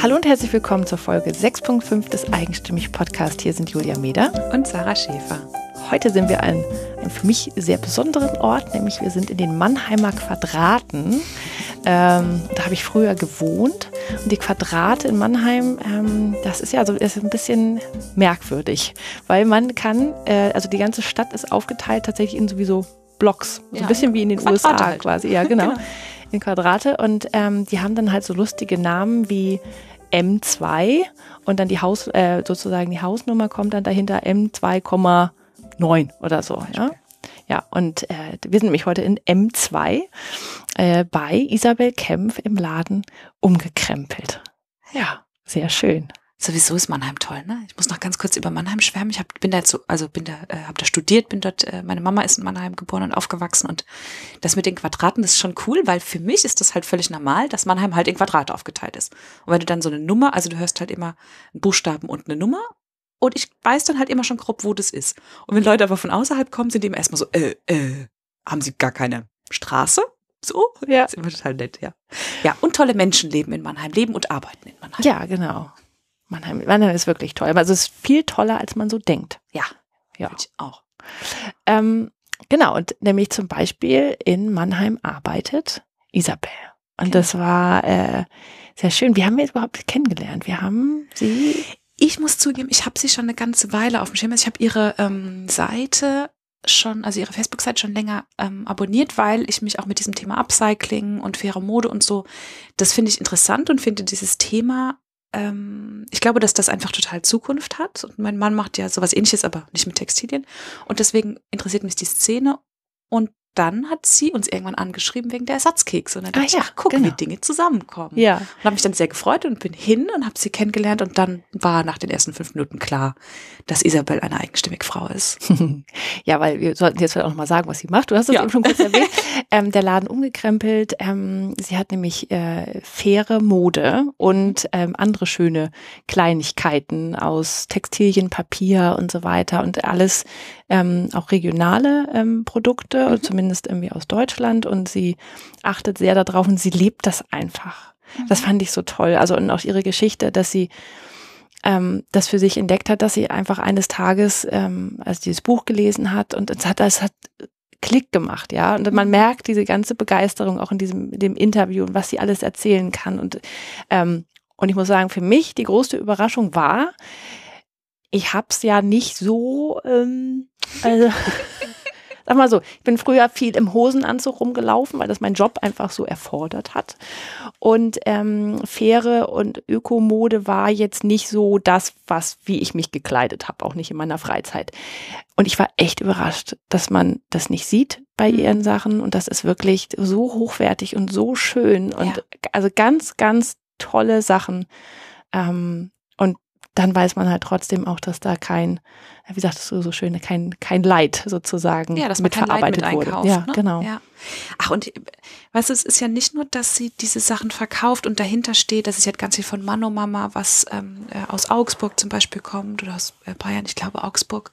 Hallo und herzlich willkommen zur Folge 6.5 des Eigenstimmig Podcast. Hier sind Julia Meder und Sarah Schäfer. Heute sind wir an einem für mich sehr besonderen Ort, nämlich wir sind in den Mannheimer Quadraten. Ähm, da habe ich früher gewohnt und die Quadrate in Mannheim, ähm, das ist ja so ist ein bisschen merkwürdig, weil man kann, äh, also die ganze Stadt ist aufgeteilt tatsächlich in sowieso Blocks, so ja, ein bisschen wie in den Quadrate USA halt. quasi, ja genau. genau in Quadrate und ähm, die haben dann halt so lustige Namen wie M2 und dann die Haus, äh, sozusagen die Hausnummer kommt dann dahinter M2,9 oder so, ja. Ja, und äh, wir sind nämlich heute in M2 äh, bei Isabel Kempf im Laden umgekrempelt. Ja, sehr schön. Sowieso ist Mannheim toll, ne? Ich muss noch ganz kurz über Mannheim schwärmen. Ich hab, bin da jetzt so, also bin da, äh, habe da studiert, bin dort, äh, meine Mama ist in Mannheim geboren und aufgewachsen und das mit den Quadraten das ist schon cool, weil für mich ist das halt völlig normal, dass Mannheim halt in Quadrate aufgeteilt ist. Und wenn du dann so eine Nummer, also du hörst halt immer einen Buchstaben und eine Nummer und ich weiß dann halt immer schon grob, wo das ist. Und wenn Leute aber von außerhalb kommen, sind die immer erstmal so, äh, äh, haben sie gar keine Straße? So? Ja. Das ist immer total nett, ja. Ja, und tolle Menschen leben in Mannheim, leben und arbeiten in Mannheim. Ja, genau. Mannheim, Mannheim ist wirklich toll. Also es ist viel toller, als man so denkt. Ja, ja. Ich auch. Ähm, genau, und nämlich zum Beispiel in Mannheim arbeitet Isabel. Und genau. das war äh, sehr schön. Wie haben wir überhaupt kennengelernt? Wir haben sie. Ich muss zugeben, ich habe sie schon eine ganze Weile auf dem Schirm. Also ich habe ihre ähm, Seite schon, also ihre Facebook-Seite schon länger ähm, abonniert, weil ich mich auch mit diesem Thema Upcycling und faire Mode und so, das finde ich interessant und finde dieses Thema ähm, ich glaube, dass das einfach total Zukunft hat. Und mein Mann macht ja sowas ähnliches, aber nicht mit Textilien. Und deswegen interessiert mich die Szene. Und dann hat sie uns irgendwann angeschrieben wegen der Ersatzkekse. Und dann dachte ja, ich, ach, guck, genau. wie Dinge zusammenkommen. Ja. Und habe mich dann sehr gefreut und bin hin und habe sie kennengelernt. Und dann war nach den ersten fünf Minuten klar, dass Isabel eine eigenstimmige Frau ist. ja, weil wir sollten jetzt auch noch mal sagen, was sie macht. Du hast es ja. eben schon kurz erwähnt. ähm, der Laden umgekrempelt. Ähm, sie hat nämlich äh, faire Mode und ähm, andere schöne Kleinigkeiten aus Textilien, Papier und so weiter und alles ähm, auch regionale ähm, Produkte, mhm. zumindest irgendwie aus Deutschland. Und sie achtet sehr darauf und sie lebt das einfach. Mhm. Das fand ich so toll. Also und auch ihre Geschichte, dass sie ähm, das für sich entdeckt hat, dass sie einfach eines Tages, ähm, als dieses Buch gelesen hat und es hat, es hat Klick gemacht, ja. Und man mhm. merkt diese ganze Begeisterung auch in diesem dem Interview und was sie alles erzählen kann. Und, ähm, und ich muss sagen, für mich die größte Überraschung war, ich hab's ja nicht so, ähm, also, sag mal so, ich bin früher viel im Hosenanzug rumgelaufen, weil das mein Job einfach so erfordert hat. Und ähm, faire und Ökomode war jetzt nicht so das, was wie ich mich gekleidet habe, auch nicht in meiner Freizeit. Und ich war echt überrascht, dass man das nicht sieht bei mhm. ihren Sachen und das ist wirklich so hochwertig und so schön und ja. also ganz, ganz tolle Sachen. Ähm, dann weiß man halt trotzdem auch, dass da kein, wie sagtest du so schön, kein, kein Leid sozusagen ja, dass man kein Leid mit wurde. ja, ne? genau. Ja. Ach, und weißt du, es ist ja nicht nur, dass sie diese Sachen verkauft und dahinter steht, dass es jetzt ganz viel von Mano Mama, was ähm, äh, aus Augsburg zum Beispiel kommt oder aus äh, Bayern, ich glaube Augsburg.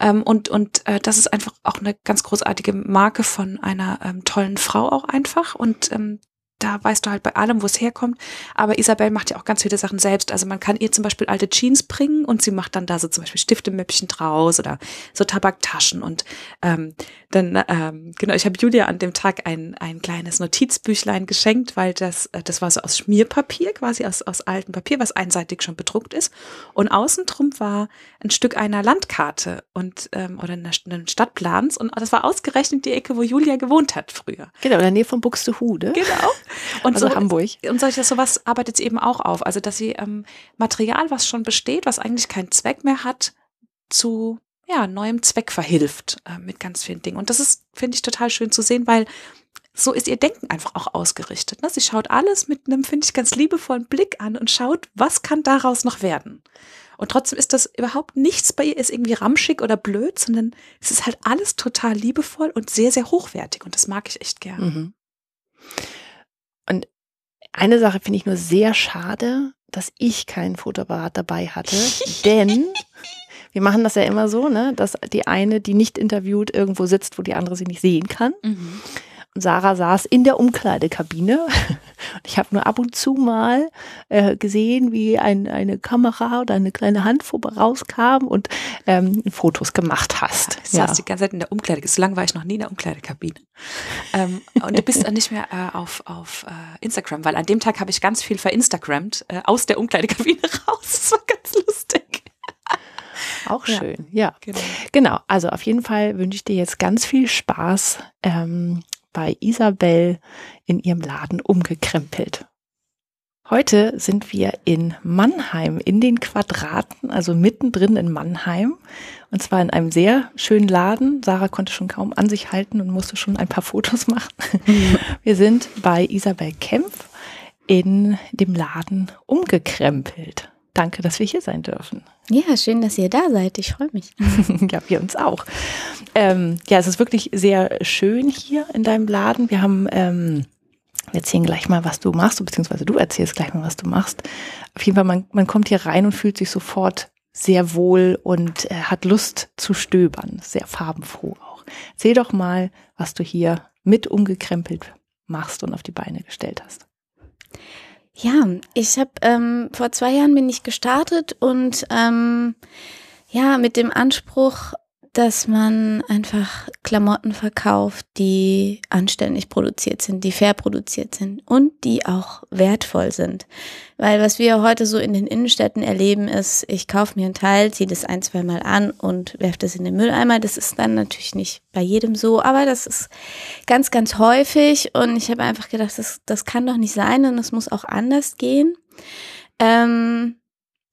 Ähm, und und äh, das ist einfach auch eine ganz großartige Marke von einer ähm, tollen Frau auch einfach. Und ähm, da weißt du halt bei allem, wo es herkommt. Aber Isabel macht ja auch ganz viele Sachen selbst. Also man kann ihr zum Beispiel alte Jeans bringen und sie macht dann da so zum Beispiel Stiftemäppchen draus oder so Tabaktaschen. Und ähm, dann, ähm, genau, ich habe Julia an dem Tag ein, ein kleines Notizbüchlein geschenkt, weil das, äh, das war so aus Schmierpapier, quasi aus, aus altem Papier, was einseitig schon bedruckt ist. Und außen drum war ein Stück einer Landkarte und ähm, oder einen Stadtplans. Und das war ausgerechnet die Ecke, wo Julia gewohnt hat früher. Genau, in der Nähe von Buxtehude. Genau. Und also so, Hamburg. Und solches sowas arbeitet sie eben auch auf. Also dass sie ähm, Material, was schon besteht, was eigentlich keinen Zweck mehr hat, zu ja, neuem Zweck verhilft äh, mit ganz vielen Dingen. Und das ist, finde ich, total schön zu sehen, weil so ist ihr Denken einfach auch ausgerichtet. Ne? Sie schaut alles mit einem, finde ich, ganz liebevollen Blick an und schaut, was kann daraus noch werden. Und trotzdem ist das überhaupt nichts bei ihr ist irgendwie ramschig oder blöd, sondern es ist halt alles total liebevoll und sehr, sehr hochwertig. Und das mag ich echt gern. Mhm. Eine Sache finde ich nur sehr schade, dass ich keinen Fotoapparat dabei hatte, denn wir machen das ja immer so, ne, dass die eine, die nicht interviewt, irgendwo sitzt, wo die andere sie nicht sehen kann. Mhm. Und Sarah saß in der Umkleidekabine. Ich habe nur ab und zu mal äh, gesehen, wie ein, eine Kamera oder eine kleine Hand vorbei rauskam und ähm, Fotos gemacht hast. Ja, ich ja. saß die ganze Zeit in der Umkleidekabine. So lange war ich noch nie in der Umkleidekabine. ähm, und du bist nicht mehr äh, auf, auf äh, Instagram, weil an dem Tag habe ich ganz viel verinstagrammt äh, aus der Umkleidekabine raus. Das war ganz lustig. Auch schön, ja. ja. Genau. genau. also auf jeden Fall wünsche ich dir jetzt ganz viel Spaß ähm, bei Isabel in ihrem Laden umgekrempelt. Heute sind wir in Mannheim, in den Quadraten, also mittendrin in Mannheim. Und zwar in einem sehr schönen Laden. Sarah konnte schon kaum an sich halten und musste schon ein paar Fotos machen. Mhm. Wir sind bei Isabel Kempf in dem Laden umgekrempelt. Danke, dass wir hier sein dürfen. Ja, schön, dass ihr da seid. Ich freue mich. ja, wir uns auch. Ähm, ja, es ist wirklich sehr schön hier in deinem Laden. Wir haben, ähm, wir erzählen gleich mal, was du machst, beziehungsweise du erzählst gleich mal, was du machst. Auf jeden Fall, man, man kommt hier rein und fühlt sich sofort sehr wohl und äh, hat Lust zu stöbern. Sehr farbenfroh auch. Erzähl doch mal, was du hier mit umgekrempelt machst und auf die Beine gestellt hast. Ja, ich habe ähm, vor zwei Jahren bin ich gestartet und ähm, ja mit dem Anspruch, dass man einfach Klamotten verkauft, die anständig produziert sind, die fair produziert sind und die auch wertvoll sind. Weil was wir heute so in den Innenstädten erleben, ist, ich kaufe mir ein Teil, ziehe das ein, zwei Mal an und werfe das in den Mülleimer. Das ist dann natürlich nicht bei jedem so, aber das ist ganz, ganz häufig und ich habe einfach gedacht, das, das kann doch nicht sein und es muss auch anders gehen. Ähm,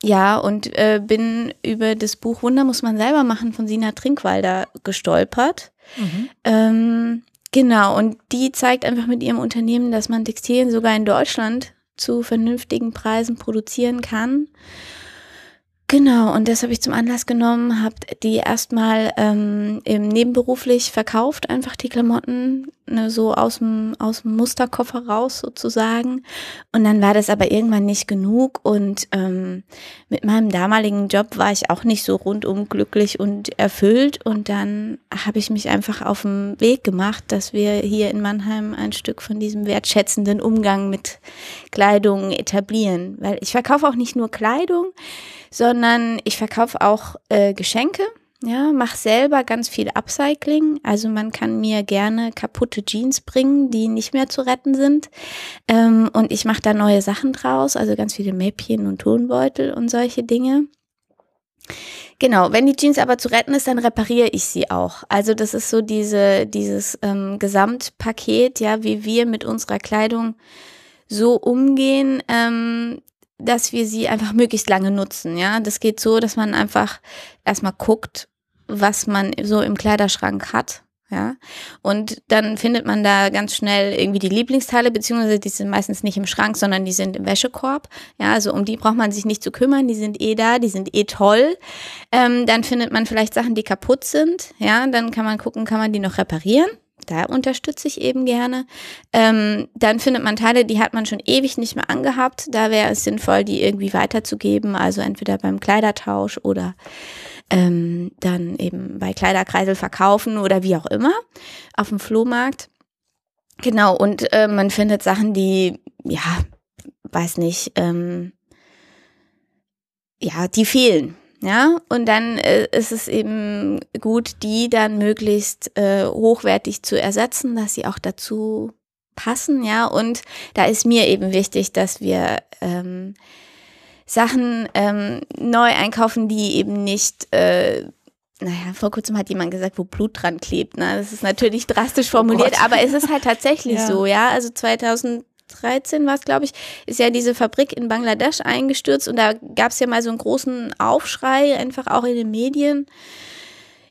ja, und äh, bin über das Buch Wunder muss man selber machen von Sina Trinkwalder gestolpert. Mhm. Ähm, genau, und die zeigt einfach mit ihrem Unternehmen, dass man Textilien sogar in Deutschland zu vernünftigen Preisen produzieren kann. Genau, und das habe ich zum Anlass genommen, habe die erstmal ähm, eben nebenberuflich verkauft, einfach die Klamotten, ne, so aus dem, aus dem Musterkoffer raus sozusagen. Und dann war das aber irgendwann nicht genug und ähm, mit meinem damaligen Job war ich auch nicht so rundum glücklich und erfüllt. Und dann habe ich mich einfach auf den Weg gemacht, dass wir hier in Mannheim ein Stück von diesem wertschätzenden Umgang mit Kleidung etablieren. Weil ich verkaufe auch nicht nur Kleidung, sondern ich verkaufe auch äh, Geschenke. Ja, mach selber ganz viel Upcycling. Also man kann mir gerne kaputte Jeans bringen, die nicht mehr zu retten sind. Ähm, und ich mache da neue Sachen draus, also ganz viele Mäppchen und Tonbeutel und solche Dinge. Genau, wenn die Jeans aber zu retten ist, dann repariere ich sie auch. Also das ist so diese, dieses ähm, Gesamtpaket, ja, wie wir mit unserer Kleidung so umgehen, ähm, dass wir sie einfach möglichst lange nutzen. Ja, das geht so, dass man einfach erstmal guckt, was man so im Kleiderschrank hat. Ja, und dann findet man da ganz schnell irgendwie die Lieblingsteile, beziehungsweise die sind meistens nicht im Schrank, sondern die sind im Wäschekorb. Ja, also um die braucht man sich nicht zu kümmern, die sind eh da, die sind eh toll. Ähm, dann findet man vielleicht Sachen, die kaputt sind. Ja, dann kann man gucken, kann man die noch reparieren da unterstütze ich eben gerne. Ähm, dann findet man Teile, die hat man schon ewig nicht mehr angehabt. Da wäre es sinnvoll, die irgendwie weiterzugeben, also entweder beim Kleidertausch oder ähm, dann eben bei Kleiderkreisel verkaufen oder wie auch immer auf dem Flohmarkt. Genau, und äh, man findet Sachen, die, ja, weiß nicht, ähm, ja, die fehlen. Ja, und dann äh, ist es eben gut, die dann möglichst äh, hochwertig zu ersetzen, dass sie auch dazu passen, ja. Und da ist mir eben wichtig, dass wir ähm, Sachen ähm, neu einkaufen, die eben nicht äh, naja, vor kurzem hat jemand gesagt, wo Blut dran klebt. Ne? Das ist natürlich drastisch oh formuliert, oh aber es ist halt tatsächlich ja. so, ja. Also 2000 2013 war es, glaube ich, ist ja diese Fabrik in Bangladesch eingestürzt und da gab es ja mal so einen großen Aufschrei, einfach auch in den Medien.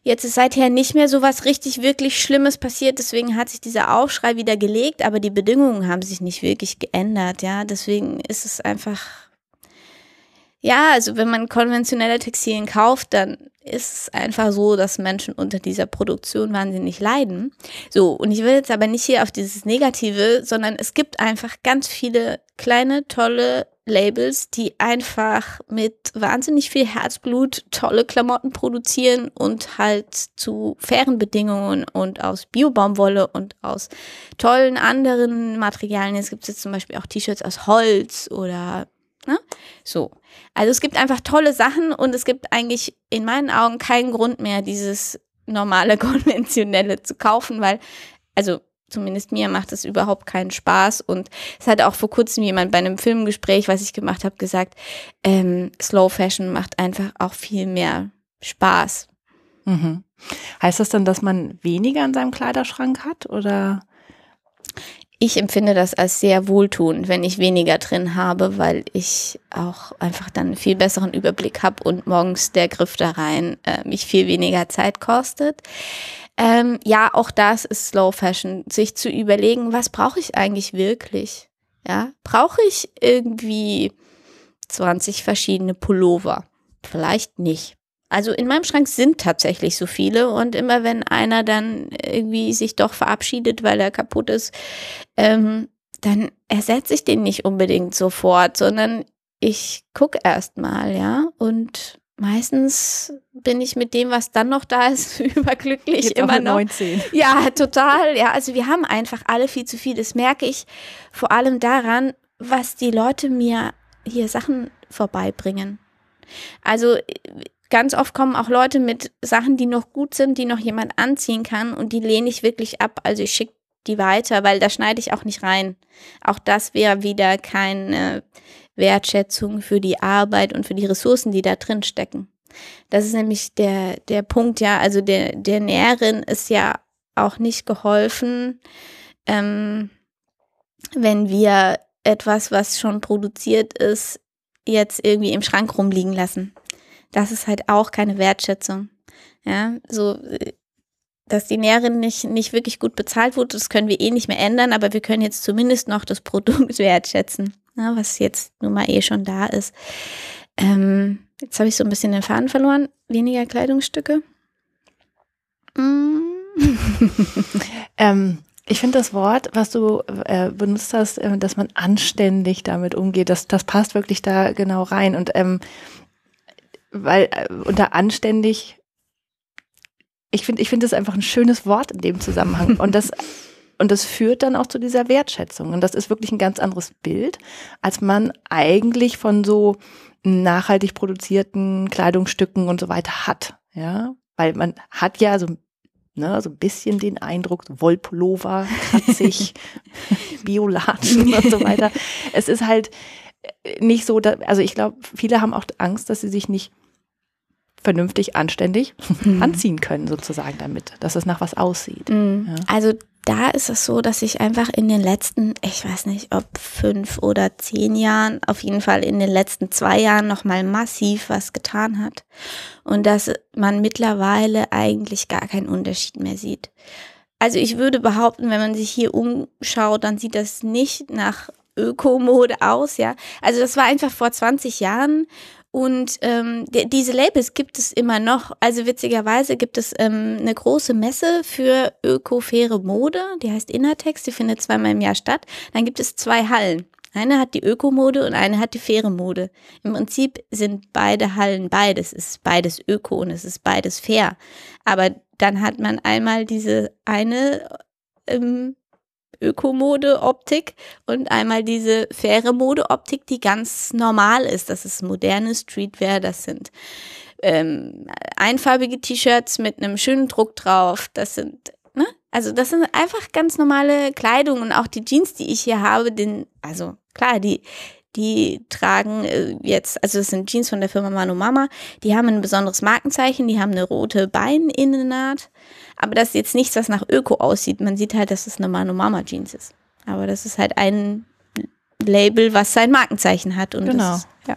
Jetzt ist seither nicht mehr so was richtig, wirklich Schlimmes passiert, deswegen hat sich dieser Aufschrei wieder gelegt, aber die Bedingungen haben sich nicht wirklich geändert, ja. Deswegen ist es einfach, ja, also wenn man konventionelle Textilien kauft, dann ist es einfach so, dass Menschen unter dieser Produktion wahnsinnig leiden. So, und ich will jetzt aber nicht hier auf dieses Negative, sondern es gibt einfach ganz viele kleine, tolle Labels, die einfach mit wahnsinnig viel Herzblut tolle Klamotten produzieren und halt zu fairen Bedingungen und aus Biobaumwolle und aus tollen anderen Materialien. Es gibt jetzt zum Beispiel auch T-Shirts aus Holz oder ne? so. Also es gibt einfach tolle Sachen und es gibt eigentlich in meinen Augen keinen Grund mehr, dieses normale konventionelle zu kaufen, weil also zumindest mir macht es überhaupt keinen Spaß. Und es hat auch vor kurzem jemand bei einem Filmgespräch, was ich gemacht habe, gesagt, ähm, Slow Fashion macht einfach auch viel mehr Spaß. Mhm. Heißt das dann, dass man weniger in seinem Kleiderschrank hat oder? Ich empfinde das als sehr wohltuend, wenn ich weniger drin habe, weil ich auch einfach dann einen viel besseren Überblick habe und morgens der Griff da rein äh, mich viel weniger Zeit kostet. Ähm, ja, auch das ist Slow Fashion, sich zu überlegen, was brauche ich eigentlich wirklich? Ja, brauche ich irgendwie 20 verschiedene Pullover? Vielleicht nicht. Also in meinem Schrank sind tatsächlich so viele und immer wenn einer dann irgendwie sich doch verabschiedet, weil er kaputt ist, ähm, dann ersetze ich den nicht unbedingt sofort, sondern ich gucke erst mal, ja, und meistens bin ich mit dem, was dann noch da ist, überglücklich Jetzt immer noch. 19. Ja, total. Ja, also wir haben einfach alle viel zu viel. Das merke ich vor allem daran, was die Leute mir hier Sachen vorbeibringen. Also ganz oft kommen auch Leute mit Sachen, die noch gut sind, die noch jemand anziehen kann und die lehne ich wirklich ab. Also ich schicke die weiter, weil da schneide ich auch nicht rein. Auch das wäre wieder keine Wertschätzung für die Arbeit und für die Ressourcen, die da drin stecken. Das ist nämlich der, der Punkt, ja, also der, der Näherin ist ja auch nicht geholfen, ähm, wenn wir etwas, was schon produziert ist, jetzt irgendwie im Schrank rumliegen lassen. Das ist halt auch keine Wertschätzung. Ja, so, dass die Näherin nicht, nicht wirklich gut bezahlt wurde, das können wir eh nicht mehr ändern, aber wir können jetzt zumindest noch das Produkt wertschätzen ne, was jetzt nun mal eh schon da ist. Ähm, jetzt habe ich so ein bisschen den Faden verloren. Weniger Kleidungsstücke. Mm. ähm, ich finde das Wort, was du äh, benutzt hast, äh, dass man anständig damit umgeht, das, das passt wirklich da genau rein. Und ähm, weil äh, unter anständig, ich finde, ich finde das einfach ein schönes Wort in dem Zusammenhang. Und das und das führt dann auch zu dieser Wertschätzung. Und das ist wirklich ein ganz anderes Bild, als man eigentlich von so nachhaltig produzierten Kleidungsstücken und so weiter hat. Ja, weil man hat ja so ne, so ein bisschen den Eindruck, Wollpullover, kratzig, Biolatschen und so weiter. Es ist halt nicht so, dass, also ich glaube, viele haben auch Angst, dass sie sich nicht vernünftig, anständig mhm. anziehen können, sozusagen damit, dass es nach was aussieht. Mhm. Ja. Also da ist es so, dass sich einfach in den letzten, ich weiß nicht, ob fünf oder zehn Jahren, auf jeden Fall in den letzten zwei Jahren nochmal massiv was getan hat. Und dass man mittlerweile eigentlich gar keinen Unterschied mehr sieht. Also ich würde behaupten, wenn man sich hier umschaut, dann sieht das nicht nach Ökomode aus, ja. Also das war einfach vor 20 Jahren und ähm, diese Labels gibt es immer noch. Also witzigerweise gibt es ähm, eine große Messe für öko-faire Mode, die heißt Innertex, die findet zweimal im Jahr statt. Dann gibt es zwei Hallen. Eine hat die Ökomode und eine hat die faire Mode. Im Prinzip sind beide Hallen beides. Es ist beides Öko und es ist beides fair. Aber dann hat man einmal diese eine ähm, Ökomode-Optik und einmal diese faire Mode-Optik, die ganz normal ist. Das ist moderne Streetwear, das sind ähm, einfarbige T-Shirts mit einem schönen Druck drauf, das sind ne? Also das sind einfach ganz normale Kleidung und auch die Jeans, die ich hier habe, den, also klar, die, die tragen äh, jetzt, also das sind Jeans von der Firma Mano Mama, die haben ein besonderes Markenzeichen, die haben eine rote Beininnennaht, aber das ist jetzt nichts, was nach Öko aussieht. Man sieht halt, dass es eine Mano Mama Jeans ist. Aber das ist halt ein Label, was sein Markenzeichen hat. Und genau. Das, ja.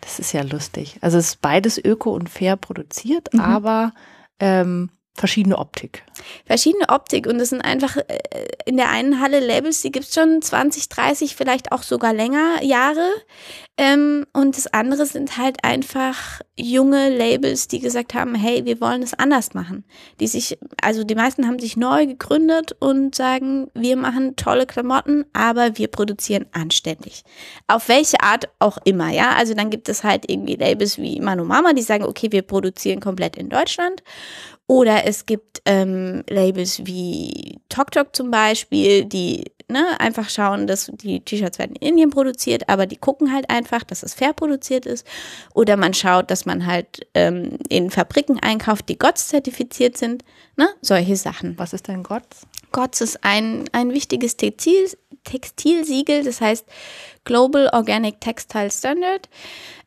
das ist ja lustig. Also es ist beides öko und fair produziert, mhm. aber ähm, verschiedene Optik. Verschiedene Optik und das sind einfach äh, in der einen Halle Labels, die gibt es schon 20, 30, vielleicht auch sogar länger Jahre. Ähm, und das andere sind halt einfach junge Labels, die gesagt haben, hey, wir wollen es anders machen. Die sich, also die meisten haben sich neu gegründet und sagen, wir machen tolle Klamotten, aber wir produzieren anständig. Auf welche Art auch immer, ja. Also dann gibt es halt irgendwie Labels wie Manu Mama, die sagen, okay, wir produzieren komplett in Deutschland. Oder es gibt ähm, Labels wie TokTok zum Beispiel, die ne, einfach schauen, dass die T-Shirts werden in Indien produziert, aber die gucken halt einfach, dass es fair produziert ist. Oder man schaut, dass man halt ähm, in Fabriken einkauft, die GOTS zertifiziert sind. Ne? Solche Sachen. Was ist denn GOTS? GOTS ist ein, ein wichtiges Textil, Textilsiegel, das heißt Global Organic Textile Standard.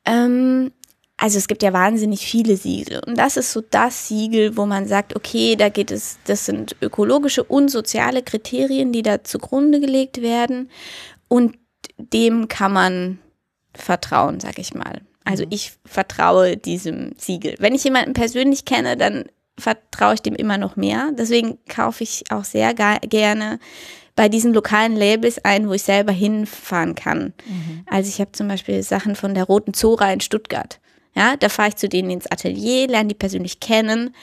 Ähm, also es gibt ja wahnsinnig viele Siegel und das ist so das Siegel, wo man sagt, okay, da geht es, das sind ökologische und soziale Kriterien, die da zugrunde gelegt werden und dem kann man vertrauen, sag ich mal. Also mhm. ich vertraue diesem Siegel. Wenn ich jemanden persönlich kenne, dann vertraue ich dem immer noch mehr. Deswegen kaufe ich auch sehr gerne bei diesen lokalen Labels ein, wo ich selber hinfahren kann. Mhm. Also ich habe zum Beispiel Sachen von der Roten Zora in Stuttgart. Ja, da fahre ich zu denen ins Atelier, lerne die persönlich kennen,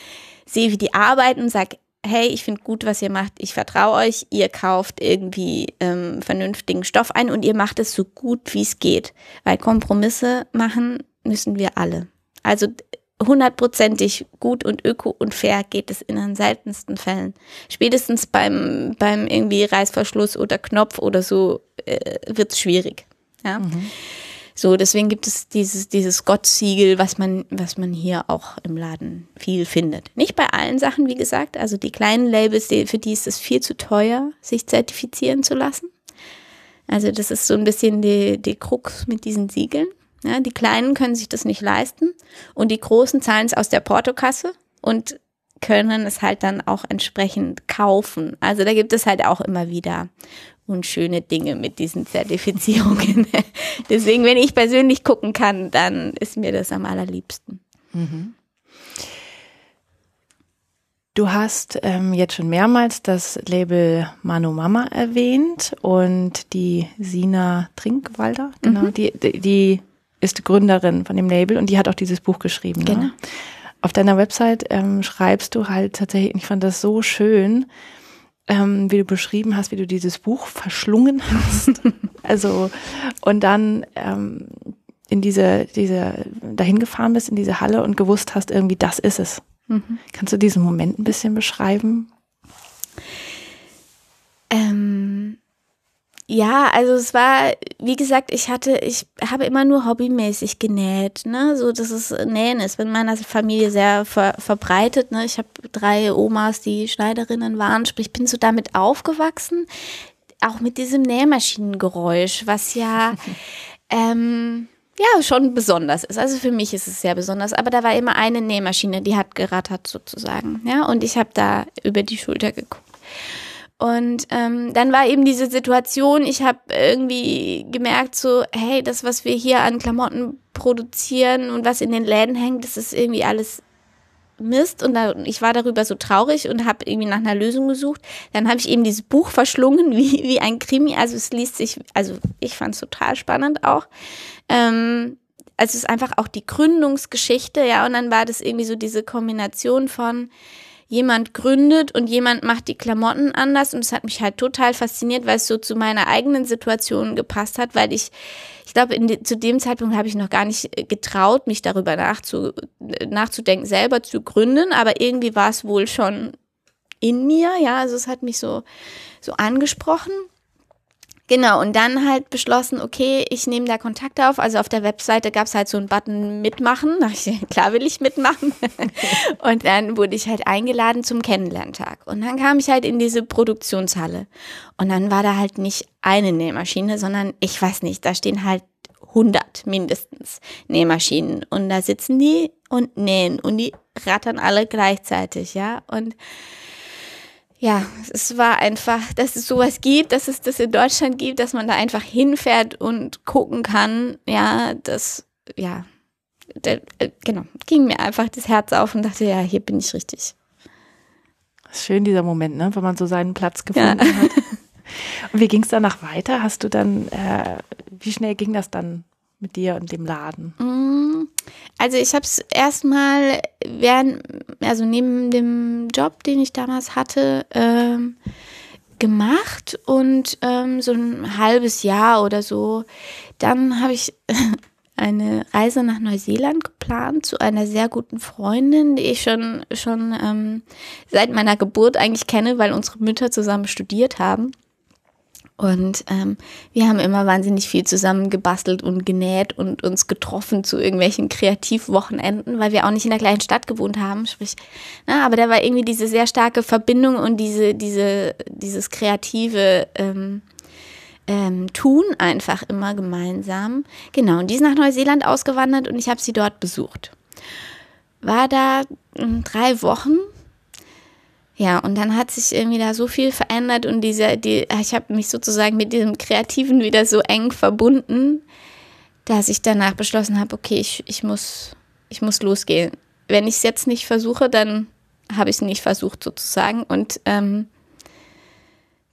sehe, wie die arbeiten sage, hey, ich finde gut, was ihr macht, ich vertraue euch, ihr kauft irgendwie ähm, vernünftigen Stoff ein und ihr macht es so gut, wie es geht. Weil Kompromisse machen müssen wir alle. Also hundertprozentig gut und öko und fair geht es in den seltensten Fällen. Spätestens beim, beim irgendwie Reißverschluss oder Knopf oder so äh, wird es schwierig. Ja. Mhm. So, deswegen gibt es dieses, dieses Gott-Siegel, was man, was man hier auch im Laden viel findet. Nicht bei allen Sachen, wie gesagt. Also die kleinen Labels, die, für die ist es viel zu teuer, sich zertifizieren zu lassen. Also das ist so ein bisschen die, die Krux mit diesen Siegeln. Ja, die Kleinen können sich das nicht leisten und die Großen zahlen es aus der Portokasse und können es halt dann auch entsprechend kaufen. Also da gibt es halt auch immer wieder unschöne Dinge mit diesen Zertifizierungen. Deswegen, wenn ich persönlich gucken kann, dann ist mir das am allerliebsten. Mhm. Du hast ähm, jetzt schon mehrmals das Label Mano Mama erwähnt und die Sina Trinkwalder, genau, mhm. die, die ist Gründerin von dem Label und die hat auch dieses Buch geschrieben. Ne? Genau. Ne? Auf deiner Website ähm, schreibst du halt tatsächlich, ich fand das so schön, ähm, wie du beschrieben hast, wie du dieses Buch verschlungen hast. also, und dann ähm, in diese, diese, dahin gefahren bist, in diese Halle und gewusst hast, irgendwie, das ist es. Mhm. Kannst du diesen Moment ein bisschen beschreiben? Ähm, ja, also es war, wie gesagt, ich hatte, ich habe immer nur hobbymäßig genäht, ne, so dass es Nähen ist, in meiner Familie sehr ver verbreitet, ne, ich habe drei Omas, die Schneiderinnen waren, sprich, ich bin so damit aufgewachsen, auch mit diesem Nähmaschinengeräusch, was ja, ähm, ja, schon besonders ist. Also für mich ist es sehr besonders. Aber da war immer eine Nähmaschine, die hat gerattert sozusagen. Ja, und ich habe da über die Schulter geguckt. Und ähm, dann war eben diese Situation, ich habe irgendwie gemerkt, so, hey, das, was wir hier an Klamotten produzieren und was in den Läden hängt, das ist irgendwie alles Mist. Und da, ich war darüber so traurig und habe irgendwie nach einer Lösung gesucht. Dann habe ich eben dieses Buch verschlungen, wie, wie ein Krimi. Also es liest sich, also ich fand es total spannend auch. Ähm, also es ist einfach auch die Gründungsgeschichte, ja, und dann war das irgendwie so diese Kombination von jemand gründet und jemand macht die Klamotten anders. Und es hat mich halt total fasziniert, weil es so zu meiner eigenen Situation gepasst hat, weil ich, ich glaube, zu dem Zeitpunkt habe ich noch gar nicht getraut, mich darüber nachzu, nachzudenken, selber zu gründen. Aber irgendwie war es wohl schon in mir, ja, also es hat mich so, so angesprochen. Genau, und dann halt beschlossen, okay, ich nehme da Kontakte auf. Also auf der Webseite gab es halt so einen Button mitmachen. Ich, klar will ich mitmachen. und dann wurde ich halt eingeladen zum Kennenlerntag. Und dann kam ich halt in diese Produktionshalle. Und dann war da halt nicht eine Nähmaschine, sondern ich weiß nicht, da stehen halt 100 mindestens Nähmaschinen. Und da sitzen die und nähen und die rattern alle gleichzeitig, ja. Und ja, es war einfach, dass es sowas gibt, dass es das in Deutschland gibt, dass man da einfach hinfährt und gucken kann. Ja, das, ja, äh, genau, ging mir einfach das Herz auf und dachte, ja, hier bin ich richtig. Schön dieser Moment, ne, wenn man so seinen Platz gefunden ja. hat. Und wie ging es danach weiter? Hast du dann, äh, wie schnell ging das dann mit dir und dem Laden? Mm, also ich habe es erstmal während, also neben dem Job, den ich damals hatte, ähm, gemacht und ähm, so ein halbes Jahr oder so. Dann habe ich eine Reise nach Neuseeland geplant zu einer sehr guten Freundin, die ich schon, schon ähm, seit meiner Geburt eigentlich kenne, weil unsere Mütter zusammen studiert haben. Und ähm, wir haben immer wahnsinnig viel zusammen gebastelt und genäht und uns getroffen zu irgendwelchen Kreativwochenenden, weil wir auch nicht in der gleichen Stadt gewohnt haben. Sprich, na, aber da war irgendwie diese sehr starke Verbindung und diese, diese, dieses kreative ähm, ähm, Tun einfach immer gemeinsam. Genau, und die ist nach Neuseeland ausgewandert und ich habe sie dort besucht. War da hm, drei Wochen ja, und dann hat sich irgendwie da so viel verändert und diese, die, ich habe mich sozusagen mit diesem Kreativen wieder so eng verbunden, dass ich danach beschlossen habe, okay, ich, ich, muss, ich muss losgehen. Wenn ich es jetzt nicht versuche, dann habe ich es nicht versucht sozusagen. Und ähm,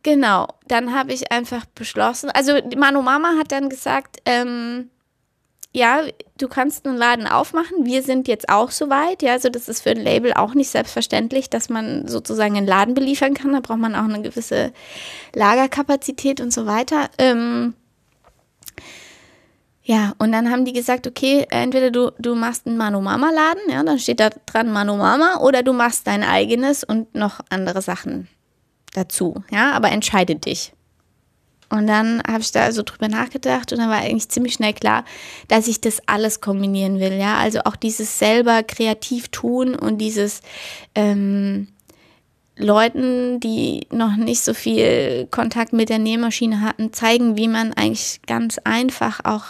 genau, dann habe ich einfach beschlossen, also Manu Mama hat dann gesagt, ähm, ja, du kannst einen Laden aufmachen. Wir sind jetzt auch soweit. Ja, also das ist für ein Label auch nicht selbstverständlich, dass man sozusagen einen Laden beliefern kann. Da braucht man auch eine gewisse Lagerkapazität und so weiter. Ähm, ja, und dann haben die gesagt, okay, entweder du, du machst einen Mano Mama Laden, ja, dann steht da dran Mano Mama, oder du machst dein eigenes und noch andere Sachen dazu, ja, aber entscheide dich. Und dann habe ich da so drüber nachgedacht und dann war eigentlich ziemlich schnell klar, dass ich das alles kombinieren will. Ja, also auch dieses selber kreativ tun und dieses ähm, Leuten, die noch nicht so viel Kontakt mit der Nähmaschine hatten, zeigen, wie man eigentlich ganz einfach auch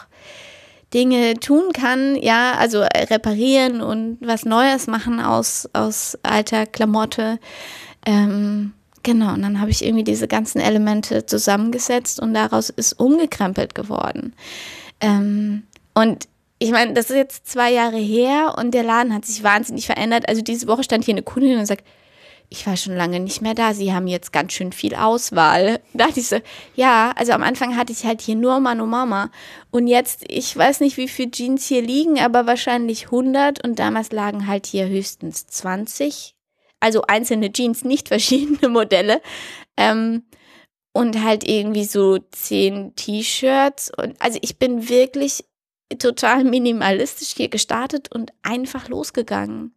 Dinge tun kann, ja, also reparieren und was Neues machen aus, aus alter Klamotte. Ähm, Genau, und dann habe ich irgendwie diese ganzen Elemente zusammengesetzt und daraus ist umgekrempelt geworden. Ähm, und ich meine, das ist jetzt zwei Jahre her und der Laden hat sich wahnsinnig verändert. Also diese Woche stand hier eine Kundin und sagt, ich war schon lange nicht mehr da. Sie haben jetzt ganz schön viel Auswahl. Da dachte ich so, ja, also am Anfang hatte ich halt hier nur Mano Mama. Und jetzt, ich weiß nicht, wie viele Jeans hier liegen, aber wahrscheinlich 100. Und damals lagen halt hier höchstens 20 also einzelne Jeans, nicht verschiedene Modelle. Ähm, und halt irgendwie so zehn T-Shirts. Und also ich bin wirklich total minimalistisch hier gestartet und einfach losgegangen.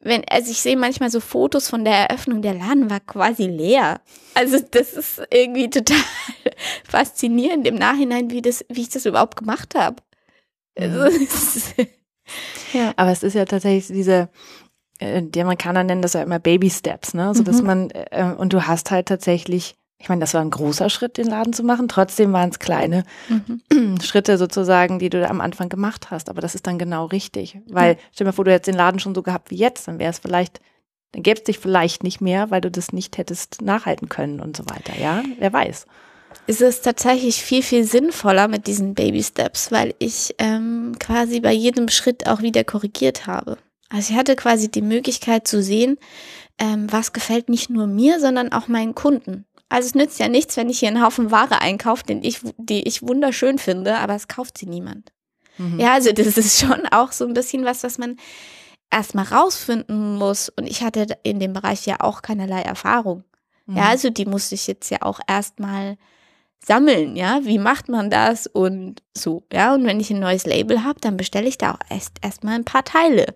Wenn, also ich sehe manchmal so Fotos von der Eröffnung, der Laden war quasi leer. Also das ist irgendwie total faszinierend im Nachhinein, wie das, wie ich das überhaupt gemacht habe. Also, ja. Aber es ist ja tatsächlich diese, äh, die Amerikaner nennen das ja immer Baby Steps, ne? So dass mhm. man, äh, und du hast halt tatsächlich, ich meine, das war ein großer Schritt, den Laden zu machen. Trotzdem waren es kleine mhm. Schritte sozusagen, die du da am Anfang gemacht hast. Aber das ist dann genau richtig. Weil, stell dir mal vor, du hättest den Laden schon so gehabt wie jetzt, dann wäre es vielleicht, dann gäbe es dich vielleicht nicht mehr, weil du das nicht hättest nachhalten können und so weiter. Ja, wer weiß. Es ist tatsächlich viel, viel sinnvoller mit diesen Baby Steps, weil ich ähm, quasi bei jedem Schritt auch wieder korrigiert habe. Also ich hatte quasi die Möglichkeit zu sehen, ähm, was gefällt nicht nur mir, sondern auch meinen Kunden. Also es nützt ja nichts, wenn ich hier einen Haufen Ware einkaufe, den ich, die ich wunderschön finde, aber es kauft sie niemand. Mhm. Ja, also das ist schon auch so ein bisschen was, was man erstmal rausfinden muss. Und ich hatte in dem Bereich ja auch keinerlei Erfahrung. Mhm. Ja, also die musste ich jetzt ja auch erstmal sammeln, ja, wie macht man das und so, ja, und wenn ich ein neues Label habe, dann bestelle ich da auch erst erstmal ein paar Teile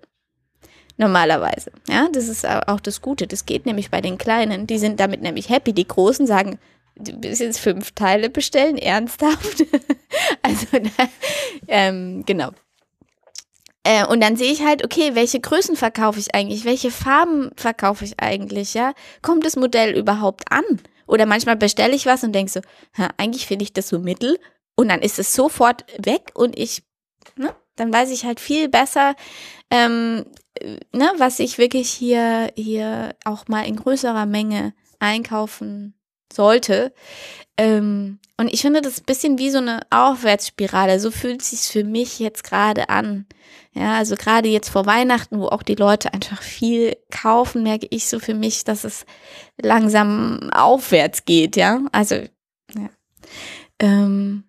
normalerweise. Ja, das ist auch das Gute. Das geht nämlich bei den Kleinen. Die sind damit nämlich happy. Die Großen sagen, du willst jetzt fünf Teile bestellen, ernsthaft. also, ähm, genau. Äh, und dann sehe ich halt, okay, welche Größen verkaufe ich eigentlich? Welche Farben verkaufe ich eigentlich? Ja, kommt das Modell überhaupt an? Oder manchmal bestelle ich was und denke so, eigentlich finde ich das so mittel. Und dann ist es sofort weg und ich, ne, dann weiß ich halt viel besser, ähm, ne, was ich wirklich hier, hier auch mal in größerer Menge einkaufen sollte. Ähm, und ich finde das ein bisschen wie so eine Aufwärtsspirale. So fühlt sich für mich jetzt gerade an. Ja, also gerade jetzt vor Weihnachten, wo auch die Leute einfach viel kaufen, merke ich so für mich, dass es langsam aufwärts geht, ja. Also, ja. Ähm,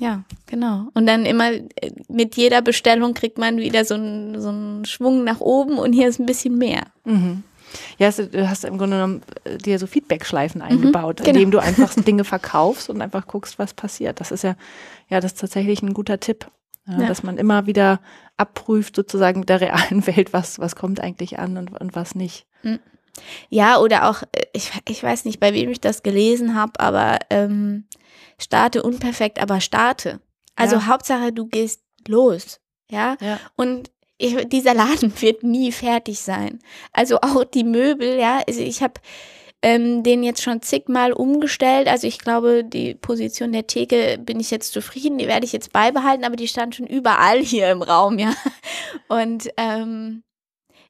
Ja, genau. Und dann immer äh, mit jeder Bestellung kriegt man wieder so einen, so einen Schwung nach oben und hier ist ein bisschen mehr. Mhm. Ja, du hast im Grunde genommen äh, dir so Feedback-Schleifen mhm, eingebaut, mhm, genau. indem du einfach Dinge verkaufst und einfach guckst, was passiert. Das ist ja, ja, das ist tatsächlich ein guter Tipp. Ja, ja. Dass man immer wieder abprüft, sozusagen mit der realen Welt, was, was kommt eigentlich an und, und was nicht. Mhm. Ja, oder auch, äh, ich, ich weiß nicht, bei wem ich das gelesen habe, aber ähm, starte unperfekt, aber starte. Also ja. Hauptsache, du gehst los. Ja. ja. Und ich, dieser Laden wird nie fertig sein. Also auch die Möbel, ja. Also ich habe ähm, den jetzt schon zigmal umgestellt. Also ich glaube, die Position der Theke bin ich jetzt zufrieden, die werde ich jetzt beibehalten, aber die stand schon überall hier im Raum, ja. Und ähm,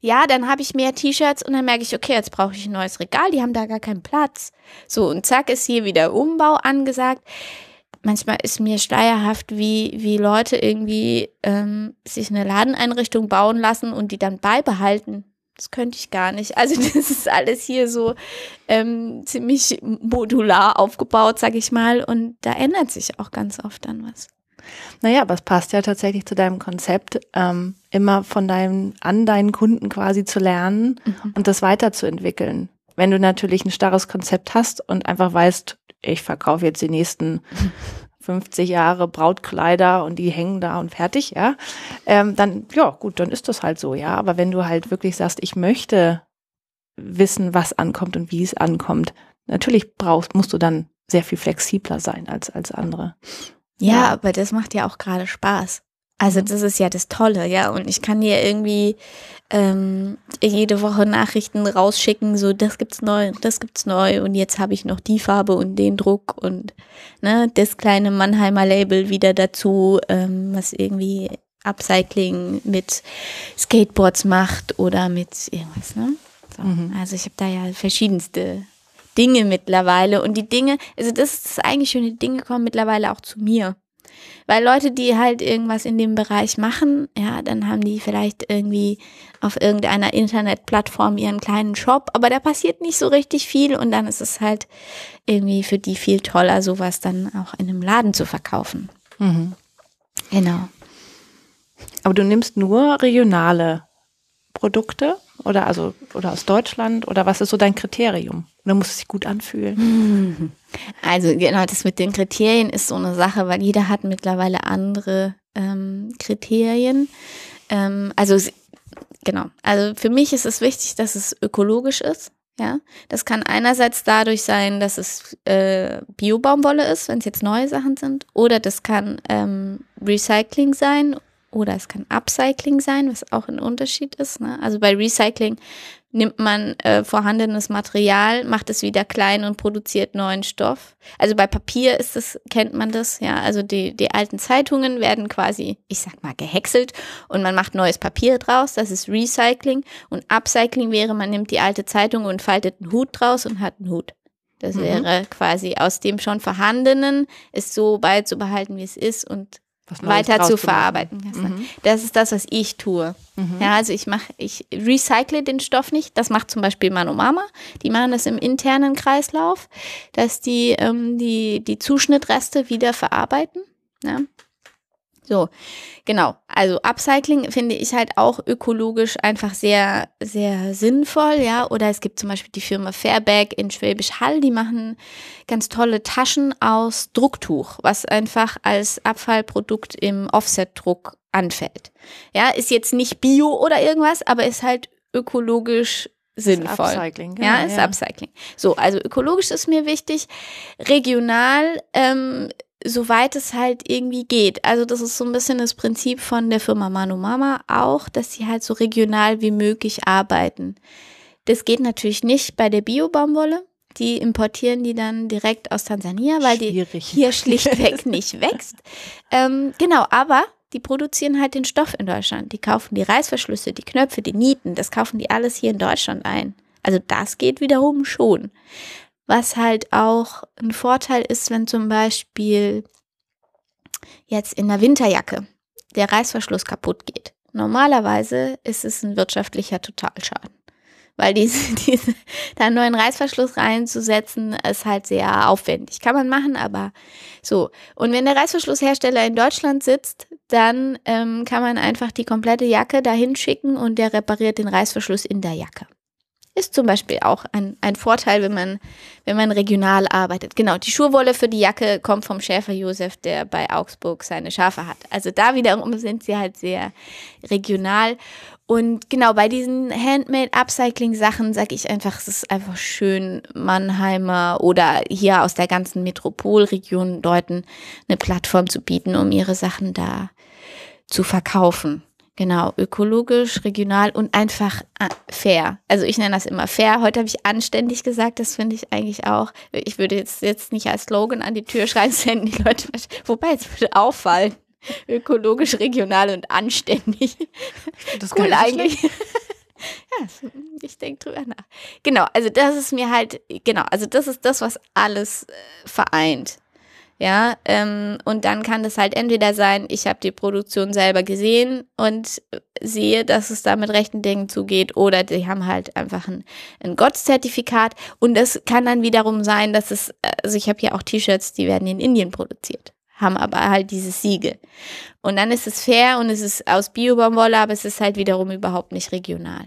ja, dann habe ich mehr T-Shirts und dann merke ich, okay, jetzt brauche ich ein neues Regal, die haben da gar keinen Platz. So, und zack ist hier wieder Umbau angesagt. Manchmal ist mir schleierhaft, wie, wie Leute irgendwie ähm, sich eine Ladeneinrichtung bauen lassen und die dann beibehalten. Das könnte ich gar nicht. Also das ist alles hier so ähm, ziemlich modular aufgebaut, sag ich mal. Und da ändert sich auch ganz oft dann was. Naja, aber es passt ja tatsächlich zu deinem Konzept, ähm, immer von deinen, an deinen Kunden quasi zu lernen mhm. und das weiterzuentwickeln. Wenn du natürlich ein starres Konzept hast und einfach weißt, ich verkaufe jetzt die nächsten 50 Jahre Brautkleider und die hängen da und fertig, ja, ähm, dann, ja, gut, dann ist das halt so, ja. Aber wenn du halt wirklich sagst, ich möchte wissen, was ankommt und wie es ankommt, natürlich brauchst, musst du dann sehr viel flexibler sein als, als andere. Ja, ja, aber das macht ja auch gerade Spaß. Also das ist ja das Tolle, ja. Und ich kann dir irgendwie ähm, jede Woche Nachrichten rausschicken, so das gibt's neu, das gibt's neu und jetzt habe ich noch die Farbe und den Druck und ne, das kleine Mannheimer Label wieder dazu, ähm, was irgendwie Upcycling mit Skateboards macht oder mit irgendwas, ne? So. Mhm. Also ich habe da ja verschiedenste Dinge mittlerweile. Und die Dinge, also das ist das eigentlich schöne, Dinge kommen mittlerweile auch zu mir. Weil Leute, die halt irgendwas in dem Bereich machen, ja, dann haben die vielleicht irgendwie auf irgendeiner Internetplattform ihren kleinen Shop, aber da passiert nicht so richtig viel und dann ist es halt irgendwie für die viel toller, sowas dann auch in einem Laden zu verkaufen. Mhm. Genau. Aber du nimmst nur regionale Produkte oder also oder aus Deutschland oder was ist so dein Kriterium? Oder muss es sich gut anfühlen? Also genau, das mit den Kriterien ist so eine Sache, weil jeder hat mittlerweile andere ähm, Kriterien. Ähm, also genau, also für mich ist es wichtig, dass es ökologisch ist. Ja, das kann einerseits dadurch sein, dass es äh, Bio-Baumwolle ist, wenn es jetzt neue Sachen sind, oder das kann ähm, Recycling sein oder es kann Upcycling sein, was auch ein Unterschied ist. Ne? Also bei Recycling nimmt man äh, vorhandenes Material, macht es wieder klein und produziert neuen Stoff. Also bei Papier ist das, kennt man das, ja. Also die, die alten Zeitungen werden quasi, ich sag mal, gehäckselt und man macht neues Papier draus. Das ist Recycling. Und Upcycling wäre, man nimmt die alte Zeitung und faltet einen Hut draus und hat einen Hut. Das mhm. wäre quasi aus dem schon vorhandenen, es so beizubehalten, wie es ist und weiter zu verarbeiten. Mhm. Das ist das, was ich tue. Mhm. Ja, also ich mache, ich recycle den Stoff nicht. Das macht zum Beispiel Mano Mama. Die machen das im internen Kreislauf, dass die ähm, die die Zuschnittreste wieder verarbeiten. Ja. So, genau. Also Upcycling finde ich halt auch ökologisch einfach sehr, sehr sinnvoll, ja. Oder es gibt zum Beispiel die Firma Fairback in Schwäbisch Hall, die machen ganz tolle Taschen aus Drucktuch, was einfach als Abfallprodukt im Offset-Druck anfällt. Ja, ist jetzt nicht Bio oder irgendwas, aber ist halt ökologisch sinnvoll. Ist Upcycling, genau, ja, ist ja. Upcycling. So, also ökologisch ist mir wichtig. Regional ähm, soweit es halt irgendwie geht. Also das ist so ein bisschen das Prinzip von der Firma Manu Mama auch, dass sie halt so regional wie möglich arbeiten. Das geht natürlich nicht bei der Bio-Baumwolle. Die importieren die dann direkt aus Tansania, weil Schwierig. die hier schlichtweg nicht wächst. Ähm, genau, aber die produzieren halt den Stoff in Deutschland. Die kaufen die Reißverschlüsse, die Knöpfe, die Nieten, das kaufen die alles hier in Deutschland ein. Also das geht wiederum schon. Was halt auch ein Vorteil ist, wenn zum Beispiel jetzt in der Winterjacke der Reißverschluss kaputt geht. Normalerweise ist es ein wirtschaftlicher Totalschaden, weil diese, diese, da einen neuen Reißverschluss reinzusetzen, ist halt sehr aufwendig. Kann man machen, aber so. Und wenn der Reißverschlusshersteller in Deutschland sitzt, dann ähm, kann man einfach die komplette Jacke dahin schicken und der repariert den Reißverschluss in der Jacke. Ist zum Beispiel auch ein, ein Vorteil, wenn man, wenn man regional arbeitet. Genau, die Schurwolle für die Jacke kommt vom Schäfer Josef, der bei Augsburg seine Schafe hat. Also da wiederum sind sie halt sehr regional. Und genau bei diesen Handmade-Upcycling-Sachen sage ich einfach, es ist einfach schön, Mannheimer oder hier aus der ganzen Metropolregion Leuten eine Plattform zu bieten, um ihre Sachen da zu verkaufen. Genau, ökologisch, regional und einfach äh, fair. Also ich nenne das immer fair. Heute habe ich anständig gesagt, das finde ich eigentlich auch. Ich würde jetzt, jetzt nicht als Slogan an die Tür schreiben, wenn die Leute, wobei es würde auffallen. Ökologisch, regional und anständig. Das cool eigentlich. ja, ich denke drüber nach. Genau, also das ist mir halt, genau, also das ist das, was alles äh, vereint. Ja, ähm, und dann kann das halt entweder sein, ich habe die Produktion selber gesehen und sehe, dass es da mit rechten Dingen zugeht, oder die haben halt einfach ein, ein Gottszertifikat. Und das kann dann wiederum sein, dass es, also ich habe hier auch T-Shirts, die werden in Indien produziert, haben aber halt dieses Siegel. Und dann ist es fair und es ist aus Biobaumwolle, aber es ist halt wiederum überhaupt nicht regional.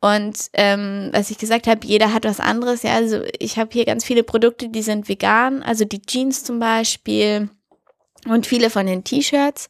Und ähm, was ich gesagt habe, jeder hat was anderes. Ja, also ich habe hier ganz viele Produkte, die sind vegan, also die Jeans zum Beispiel und viele von den T-Shirts.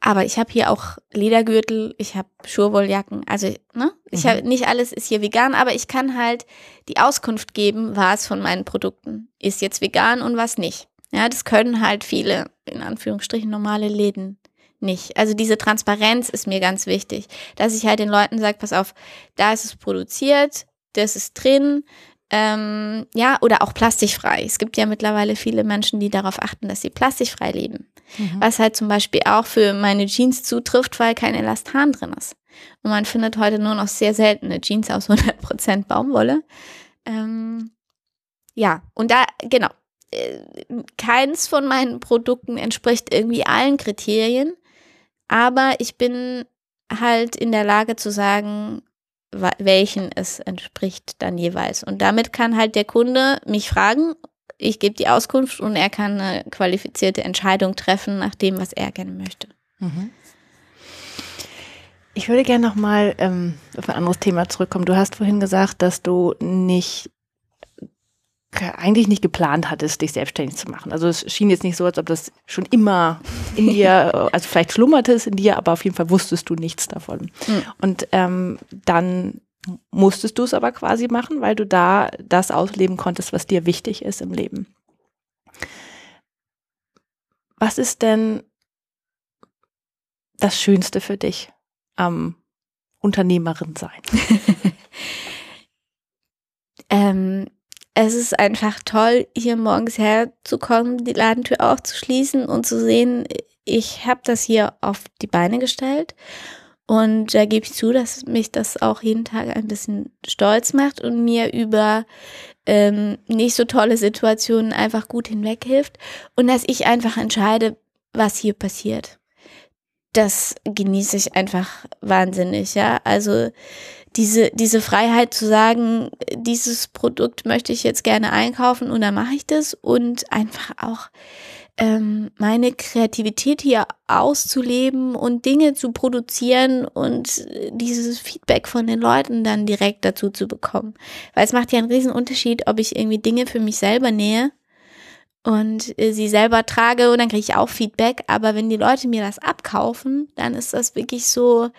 Aber ich habe hier auch Ledergürtel, ich habe Schurwolljacken. Also, ne? Ich mhm. habe nicht alles ist hier vegan, aber ich kann halt die Auskunft geben, was von meinen Produkten ist jetzt vegan und was nicht. Ja, das können halt viele, in Anführungsstrichen, normale Läden nicht. Also diese Transparenz ist mir ganz wichtig, dass ich halt den Leuten sage, pass auf, da ist es produziert, das ist drin, ähm, ja, oder auch plastikfrei. Es gibt ja mittlerweile viele Menschen, die darauf achten, dass sie plastikfrei leben. Mhm. Was halt zum Beispiel auch für meine Jeans zutrifft, weil kein Elastan drin ist. Und man findet heute nur noch sehr seltene Jeans aus 100% Baumwolle. Ähm, ja, und da, genau, äh, keins von meinen Produkten entspricht irgendwie allen Kriterien. Aber ich bin halt in der Lage zu sagen, welchen es entspricht dann jeweils. Und damit kann halt der Kunde mich fragen, ich gebe die Auskunft und er kann eine qualifizierte Entscheidung treffen nach dem, was er gerne möchte. Mhm. Ich würde gerne nochmal ähm, auf ein anderes Thema zurückkommen. Du hast vorhin gesagt, dass du nicht eigentlich nicht geplant hattest, dich selbstständig zu machen. Also es schien jetzt nicht so, als ob das schon immer in dir, also vielleicht schlummerte es in dir, aber auf jeden Fall wusstest du nichts davon. Mhm. Und ähm, dann musstest du es aber quasi machen, weil du da das ausleben konntest, was dir wichtig ist im Leben. Was ist denn das Schönste für dich am Unternehmerin sein? ähm, es ist einfach toll, hier morgens herzukommen, die Ladentür aufzuschließen und zu sehen, ich habe das hier auf die Beine gestellt. Und da gebe ich zu, dass mich das auch jeden Tag ein bisschen stolz macht und mir über ähm, nicht so tolle Situationen einfach gut hinweghilft. Und dass ich einfach entscheide, was hier passiert. Das genieße ich einfach wahnsinnig, ja. Also diese, diese Freiheit zu sagen, dieses Produkt möchte ich jetzt gerne einkaufen und dann mache ich das und einfach auch ähm, meine Kreativität hier auszuleben und Dinge zu produzieren und dieses Feedback von den Leuten dann direkt dazu zu bekommen. Weil es macht ja einen riesen Unterschied, ob ich irgendwie Dinge für mich selber nähe und äh, sie selber trage und dann kriege ich auch Feedback. Aber wenn die Leute mir das abkaufen, dann ist das wirklich so,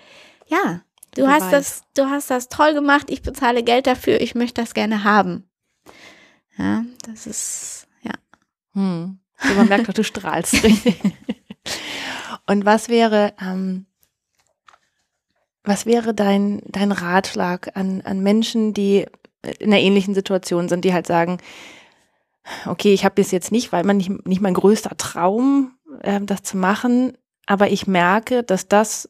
ja, Du hast das, du hast das toll gemacht, ich bezahle Geld dafür, ich möchte das gerne haben. Ja, das ist, ja. Hm. So, man merkt doch, du strahlst. Und was wäre, ähm, was wäre dein, dein Ratschlag an, an Menschen, die in einer ähnlichen Situation sind, die halt sagen, okay, ich habe bis jetzt nicht, weil man nicht, nicht mein größter Traum, äh, das zu machen, aber ich merke, dass das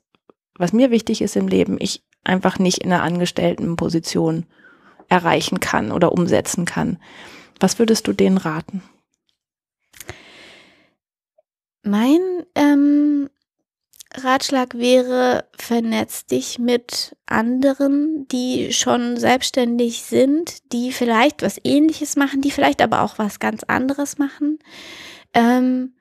was mir wichtig ist im Leben, ich einfach nicht in einer Angestelltenposition erreichen kann oder umsetzen kann. Was würdest du denen raten? Mein ähm, Ratschlag wäre, vernetz dich mit anderen, die schon selbstständig sind, die vielleicht was ähnliches machen, die vielleicht aber auch was ganz anderes machen. Ähm,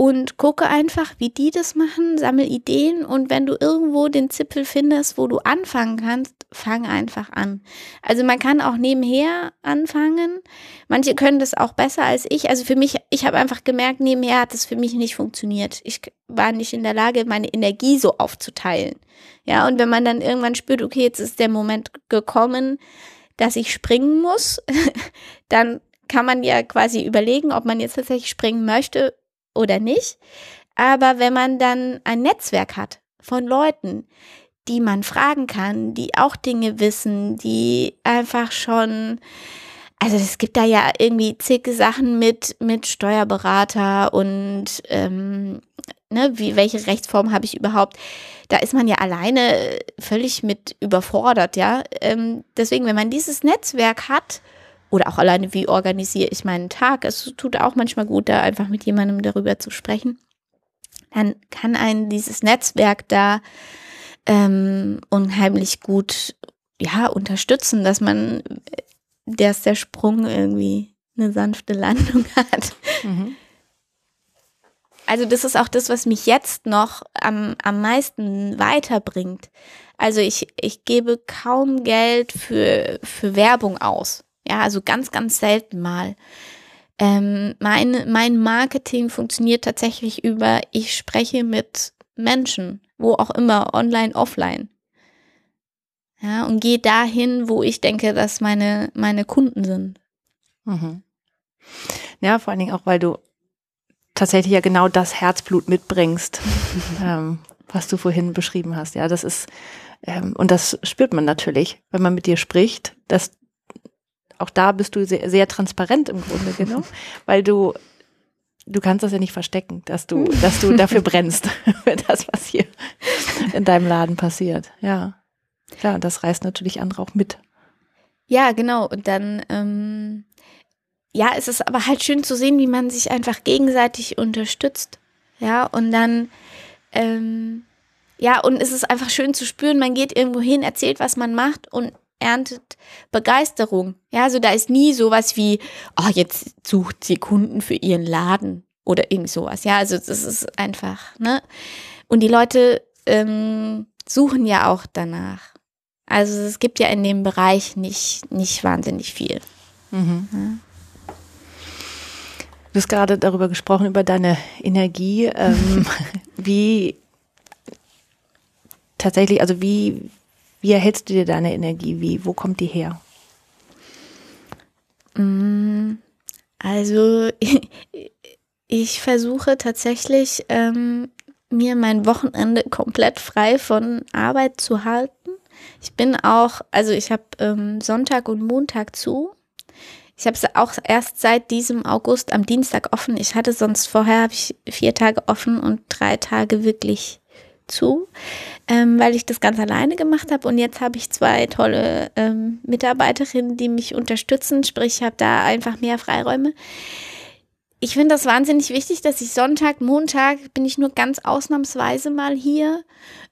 und gucke einfach, wie die das machen, sammel Ideen und wenn du irgendwo den Zipfel findest, wo du anfangen kannst, fang einfach an. Also man kann auch nebenher anfangen. Manche können das auch besser als ich. Also für mich, ich habe einfach gemerkt, nebenher hat es für mich nicht funktioniert. Ich war nicht in der Lage, meine Energie so aufzuteilen. Ja, und wenn man dann irgendwann spürt, okay, jetzt ist der Moment gekommen, dass ich springen muss, dann kann man ja quasi überlegen, ob man jetzt tatsächlich springen möchte oder nicht. Aber wenn man dann ein Netzwerk hat von Leuten, die man fragen kann, die auch Dinge wissen, die einfach schon, also es gibt da ja irgendwie zig Sachen mit, mit Steuerberater und ähm, ne, wie, welche Rechtsform habe ich überhaupt? Da ist man ja alleine völlig mit überfordert, ja. Ähm, deswegen, wenn man dieses Netzwerk hat, oder auch alleine, wie organisiere ich meinen Tag. Es tut auch manchmal gut, da einfach mit jemandem darüber zu sprechen. Dann kann einen dieses Netzwerk da ähm, unheimlich gut ja unterstützen, dass man, dass der Sprung irgendwie eine sanfte Landung hat. Mhm. Also das ist auch das, was mich jetzt noch am, am meisten weiterbringt. Also ich, ich gebe kaum Geld für, für Werbung aus. Ja, also ganz, ganz selten mal. Ähm, mein, mein Marketing funktioniert tatsächlich über, ich spreche mit Menschen, wo auch immer, online, offline. Ja, und gehe dahin, wo ich denke, dass meine, meine Kunden sind. Mhm. Ja, vor allen Dingen auch, weil du tatsächlich ja genau das Herzblut mitbringst, ähm, was du vorhin beschrieben hast. Ja, das ist, ähm, und das spürt man natürlich, wenn man mit dir spricht, dass auch da bist du sehr, sehr transparent im Grunde genommen, weil du du kannst das ja nicht verstecken, dass du, dass du dafür brennst, für das, was hier in deinem Laden passiert. Ja. Klar, und das reißt natürlich andere auch mit. Ja, genau. Und dann, ähm, ja, es ist aber halt schön zu sehen, wie man sich einfach gegenseitig unterstützt. Ja, und dann, ähm, ja, und es ist einfach schön zu spüren, man geht irgendwo hin, erzählt, was man macht und erntet Begeisterung. Ja, also da ist nie sowas wie, oh, jetzt sucht sie Kunden für ihren Laden oder irgend sowas. Ja, also das ist einfach, ne? Und die Leute ähm, suchen ja auch danach. Also es gibt ja in dem Bereich nicht, nicht wahnsinnig viel. Mhm. Ja. Du hast gerade darüber gesprochen, über deine Energie. Ähm, wie tatsächlich, also wie, wie erhältst du dir deine Energie? Wie, wo kommt die her? Mm, also ich versuche tatsächlich ähm, mir mein Wochenende komplett frei von Arbeit zu halten. Ich bin auch, also ich habe ähm, Sonntag und Montag zu. Ich habe es auch erst seit diesem August am Dienstag offen. Ich hatte sonst vorher habe ich vier Tage offen und drei Tage wirklich zu, ähm, weil ich das ganz alleine gemacht habe. Und jetzt habe ich zwei tolle ähm, Mitarbeiterinnen, die mich unterstützen. Sprich, ich habe da einfach mehr Freiräume. Ich finde das wahnsinnig wichtig, dass ich Sonntag, Montag bin ich nur ganz ausnahmsweise mal hier.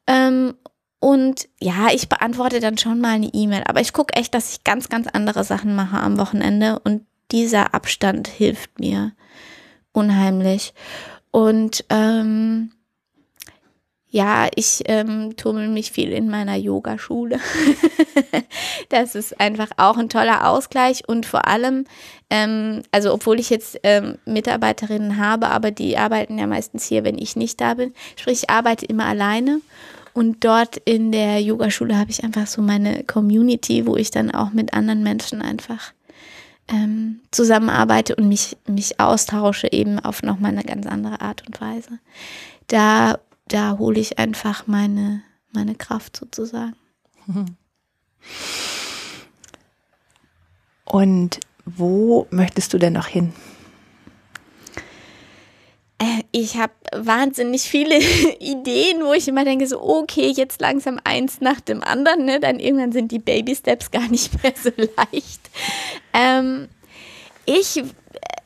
Ähm, und ja, ich beantworte dann schon mal eine E-Mail. Aber ich gucke echt, dass ich ganz, ganz andere Sachen mache am Wochenende. Und dieser Abstand hilft mir unheimlich. Und ähm, ja, ich ähm, tummel mich viel in meiner Yogaschule. das ist einfach auch ein toller Ausgleich und vor allem, ähm, also obwohl ich jetzt ähm, Mitarbeiterinnen habe, aber die arbeiten ja meistens hier, wenn ich nicht da bin. Sprich, ich arbeite immer alleine und dort in der Yogaschule habe ich einfach so meine Community, wo ich dann auch mit anderen Menschen einfach ähm, zusammenarbeite und mich, mich austausche, eben auf nochmal eine ganz andere Art und Weise. Da da hole ich einfach meine, meine Kraft sozusagen. Und wo möchtest du denn noch hin? Äh, ich habe wahnsinnig viele Ideen, wo ich immer denke, so, okay, jetzt langsam eins nach dem anderen, ne? Dann irgendwann sind die Baby Steps gar nicht mehr so leicht. Ähm, ich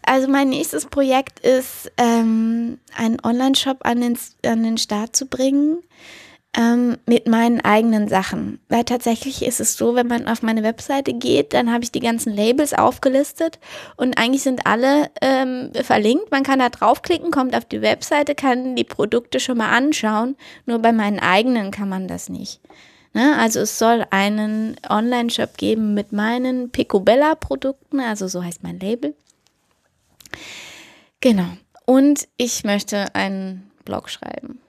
also mein nächstes Projekt ist, ähm, einen Online-Shop an den, an den Start zu bringen ähm, mit meinen eigenen Sachen. Weil tatsächlich ist es so, wenn man auf meine Webseite geht, dann habe ich die ganzen Labels aufgelistet und eigentlich sind alle ähm, verlinkt. Man kann da draufklicken, kommt auf die Webseite, kann die Produkte schon mal anschauen. Nur bei meinen eigenen kann man das nicht. Ne? Also es soll einen Online-Shop geben mit meinen Picobella-Produkten, also so heißt mein Label. Genau. Und ich möchte einen Blog schreiben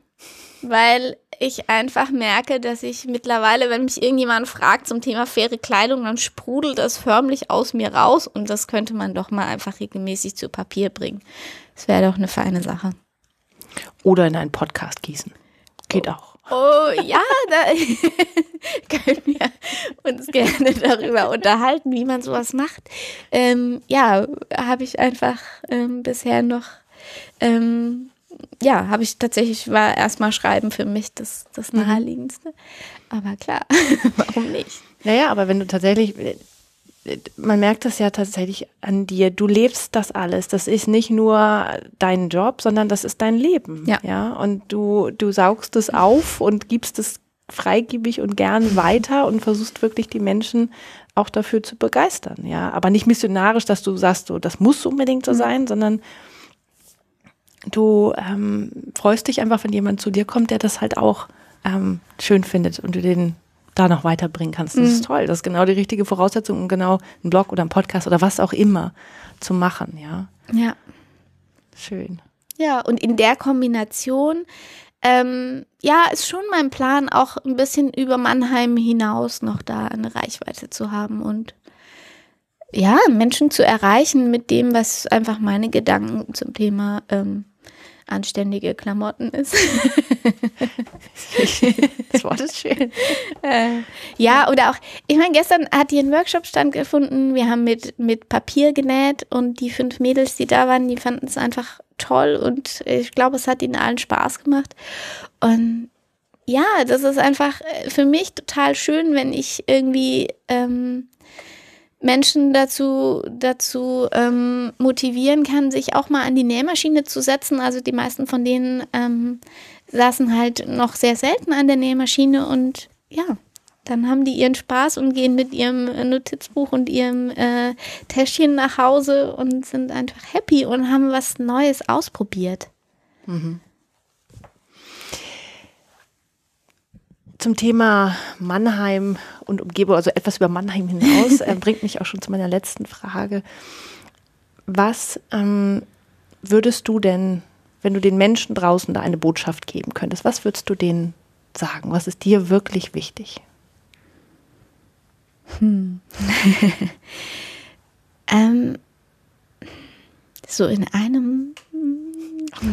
weil ich einfach merke, dass ich mittlerweile, wenn mich irgendjemand fragt zum Thema faire Kleidung, dann sprudelt das förmlich aus mir raus und das könnte man doch mal einfach regelmäßig zu Papier bringen. Das wäre doch eine feine Sache. Oder in einen Podcast gießen. Geht auch. Oh ja, da können wir uns gerne darüber unterhalten, wie man sowas macht. Ähm, ja, habe ich einfach ähm, bisher noch ähm, ja, habe ich tatsächlich, war erstmal Schreiben für mich das, das mhm. Naheliegendste. Aber klar, warum nicht? Naja, aber wenn du tatsächlich, man merkt das ja tatsächlich an dir, du lebst das alles. Das ist nicht nur dein Job, sondern das ist dein Leben. Ja. ja? Und du, du saugst es auf und gibst es freigebig und gern weiter und versuchst wirklich die Menschen auch dafür zu begeistern. Ja, aber nicht missionarisch, dass du sagst, so, das muss unbedingt so mhm. sein, sondern du ähm, freust dich einfach, wenn jemand zu dir kommt, der das halt auch ähm, schön findet und du den da noch weiterbringen kannst. Das mhm. ist toll. Das ist genau die richtige Voraussetzung, um genau einen Blog oder einen Podcast oder was auch immer zu machen, ja. Ja. Schön. Ja, und in der Kombination, ähm, ja, ist schon mein Plan, auch ein bisschen über Mannheim hinaus noch da eine Reichweite zu haben und ja, Menschen zu erreichen mit dem, was einfach meine Gedanken zum Thema ähm, anständige Klamotten ist. das Wort ist schön. Äh, ja, oder auch, ich meine, gestern hat hier ein Workshop stattgefunden. Wir haben mit, mit Papier genäht und die fünf Mädels, die da waren, die fanden es einfach toll und ich glaube, es hat ihnen allen Spaß gemacht. Und ja, das ist einfach äh, für mich total schön, wenn ich irgendwie ähm, Menschen dazu, dazu ähm, motivieren kann, sich auch mal an die Nähmaschine zu setzen. Also die meisten von denen ähm, saßen halt noch sehr selten an der Nähmaschine und ja, dann haben die ihren Spaß und gehen mit ihrem Notizbuch und ihrem äh, Täschchen nach Hause und sind einfach happy und haben was Neues ausprobiert. Mhm. Zum Thema Mannheim und Umgebung, also etwas über Mannheim hinaus, äh, bringt mich auch schon zu meiner letzten Frage. Was ähm, würdest du denn, wenn du den Menschen draußen da eine Botschaft geben könntest, was würdest du denen sagen? Was ist dir wirklich wichtig? Hm. ähm, so in einem.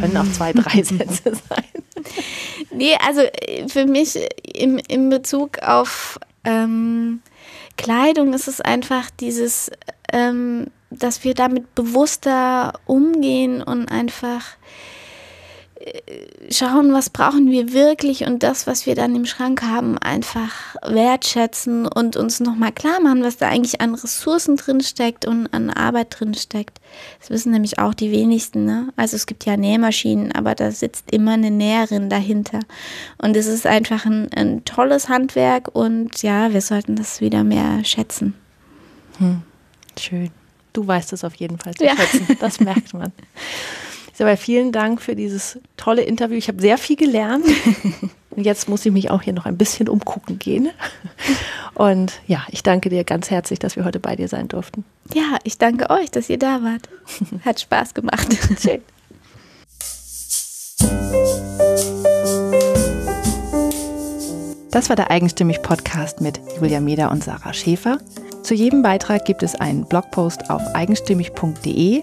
Können auch zwei, drei Sätze sein. Nee, also äh, für mich im, in Bezug auf ähm, Kleidung ist es einfach dieses, ähm, dass wir damit bewusster umgehen und einfach schauen, was brauchen wir wirklich und das, was wir dann im Schrank haben, einfach wertschätzen und uns nochmal klar machen, was da eigentlich an Ressourcen drinsteckt und an Arbeit drinsteckt. Das wissen nämlich auch die wenigsten. Ne? Also es gibt ja Nähmaschinen, aber da sitzt immer eine Näherin dahinter. Und es ist einfach ein, ein tolles Handwerk und ja, wir sollten das wieder mehr schätzen. Hm. Schön. Du weißt es auf jeden Fall zu ja. schätzen. Das merkt man. Dabei vielen Dank für dieses tolle Interview. Ich habe sehr viel gelernt. Und jetzt muss ich mich auch hier noch ein bisschen umgucken gehen. Und ja, ich danke dir ganz herzlich, dass wir heute bei dir sein durften. Ja, ich danke euch, dass ihr da wart. Hat Spaß gemacht. Schön. Das war der Eigenstimmig Podcast mit Julia Meder und Sarah Schäfer. Zu jedem Beitrag gibt es einen Blogpost auf eigenstimmig.de